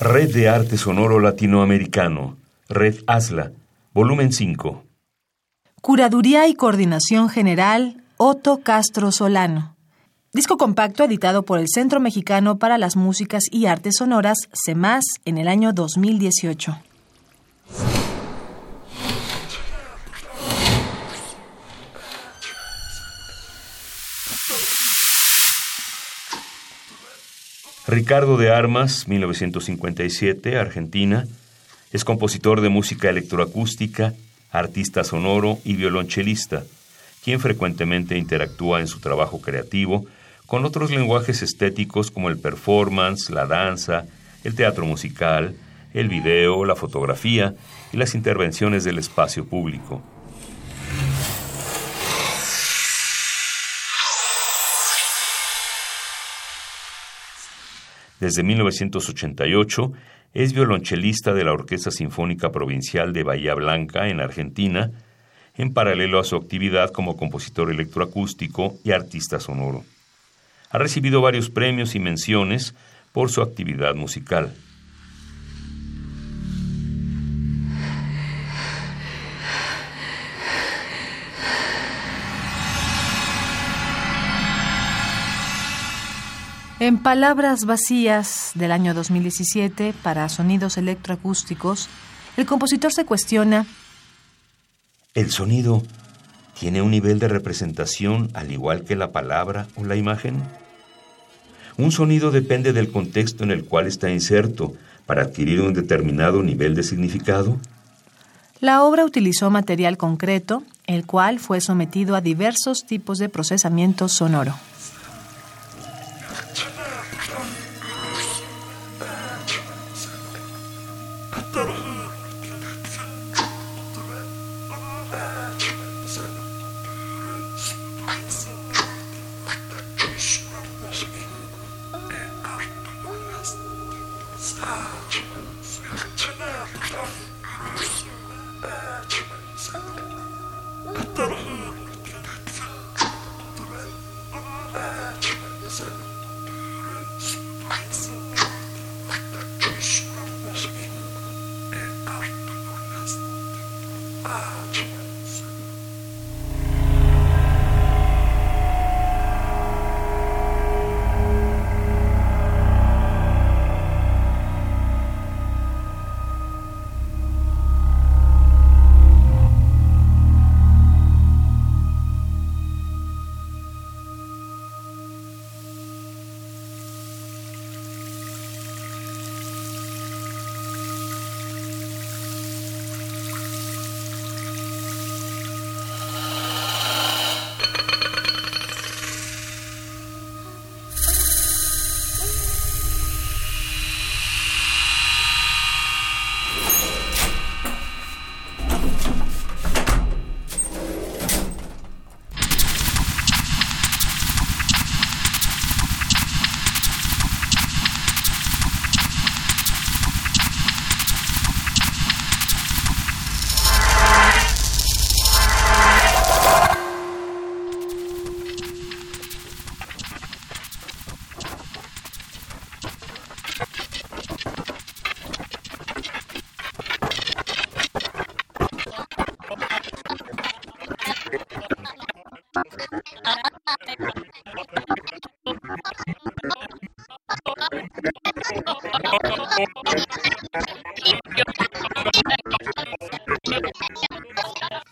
Red de Arte Sonoro Latinoamericano, Red ASLA, volumen 5. Curaduría y Coordinación General, Otto Castro Solano. Disco compacto editado por el Centro Mexicano para las Músicas y Artes Sonoras, CEMAS, en el año 2018. Ricardo de Armas, 1957, Argentina, es compositor de música electroacústica, artista sonoro y violonchelista, quien frecuentemente interactúa en su trabajo creativo con otros lenguajes estéticos como el performance, la danza, el teatro musical, el video, la fotografía y las intervenciones del espacio público. Desde 1988 es violonchelista de la Orquesta Sinfónica Provincial de Bahía Blanca, en Argentina, en paralelo a su actividad como compositor electroacústico y artista sonoro. Ha recibido varios premios y menciones por su actividad musical. En Palabras Vacías del año 2017 para sonidos electroacústicos, el compositor se cuestiona ¿El sonido tiene un nivel de representación al igual que la palabra o la imagen? Un sonido depende del contexto en el cual está inserto para adquirir un determinado nivel de significado. La obra utilizó material concreto, el cual fue sometido a diversos tipos de procesamiento sonoro. Hasta luego.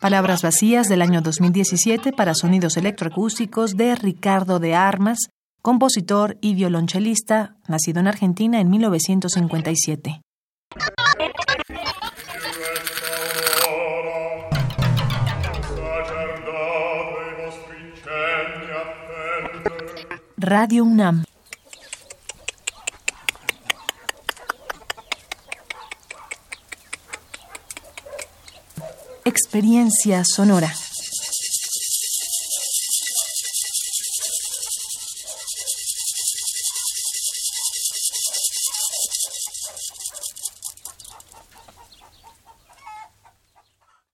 Palabras vacías del año 2017 para sonidos electroacústicos de Ricardo de Armas, compositor y violonchelista, nacido en Argentina en 1957. Radio UNAM experiencia sonora.